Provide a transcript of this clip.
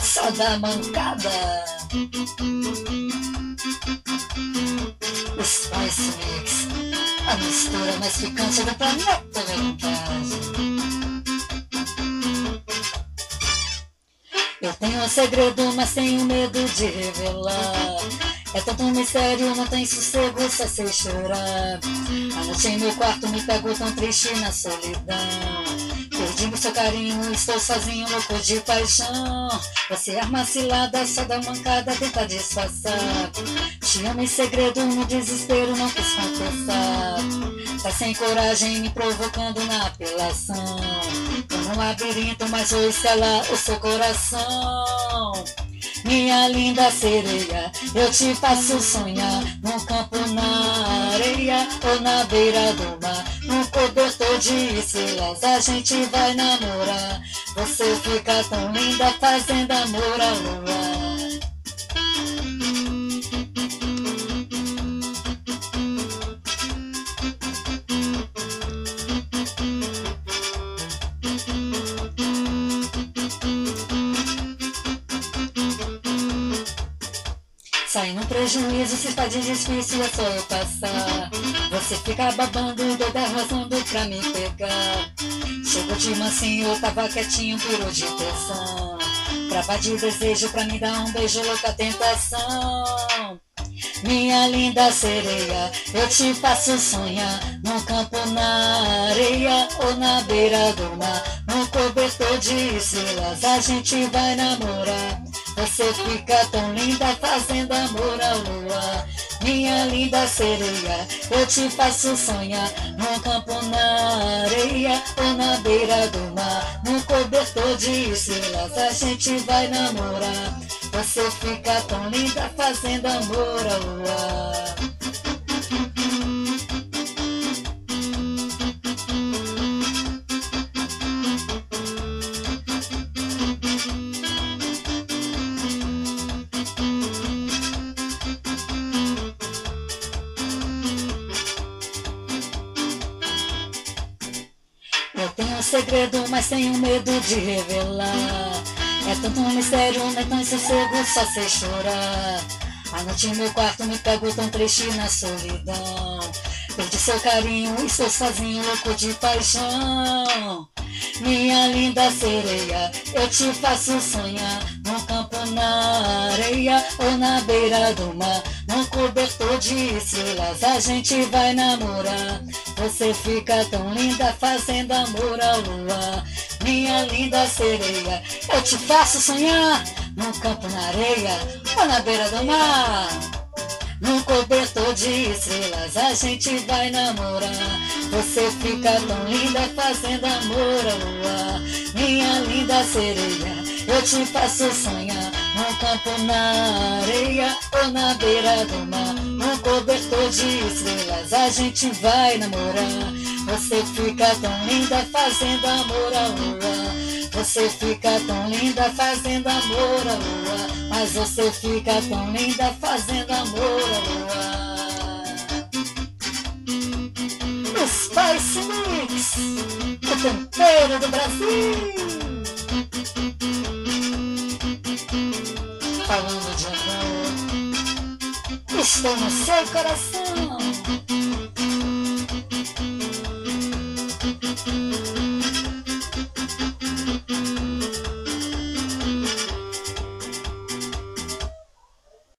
Só da mancada. Spice Mix, a mistura mais picante do planeta. Eu tenho um segredo, mas tenho medo de revelar. É tanto mistério, não tem sossego, só sei chorar. A noite em meu quarto me pegou tão triste na solidão. Perdi meu seu carinho, estou sozinho, louco de paixão. Você arma cilada, só dá mancada, tenta disfarçar. Te amo em segredo, no desespero, não quis confessar. Tá sem coragem, me provocando na apelação. Tô num labirinto, mas vou escalar o seu coração. Minha linda sereia, eu te faço sonhar num campo na areia ou na beira do mar, num cobertor de estrelas a gente vai namorar. Você fica tão linda fazendo amor à lua. Sai no prejuízo, se está de difícil eu passar. Você fica babando, doida arrasando pra me pegar. Chegou de mansinho, tava quietinho, virou de pressão. Trava de desejo pra me dar um beijo, louca tentação. Minha linda sereia, eu te faço sonhar Num campo na areia ou na beira do mar Num cobertor de estrelas a gente vai namorar Você fica tão linda fazendo amor à lua Minha linda sereia, eu te faço sonhar Num campo na areia ou na beira do mar. Num cobertor de estrelas a gente vai namorar. Você fica tão linda fazendo amor à lua. Eu tenho um segredo, mas tenho medo de revelar. É tanto um mistério, não é tão sossego, só sei chorar. A noite em meu quarto me pego tão triste na solidão. Perdi seu carinho, estou sozinho, louco de paixão. Minha linda sereia, eu te faço sonhar Num campo na areia ou na beira do mar Num cobertor de estrelas a gente vai namorar Você fica tão linda fazendo amor à lua Minha linda sereia, eu te faço sonhar Num campo na areia ou na beira do mar num cobertor de estrelas a gente vai namorar. Você fica tão linda fazendo amor à lua. Minha linda sereia, eu te faço sonhar. Num campo na areia ou na beira do mar. Num cobertor de estrelas a gente vai namorar. Você fica tão linda fazendo amor à lua. Você fica tão linda fazendo amor à lua. Mas você fica tão linda fazendo amor à lua. Spice Mix, o tempero do Brasil. Falando de amor, estou no seu coração.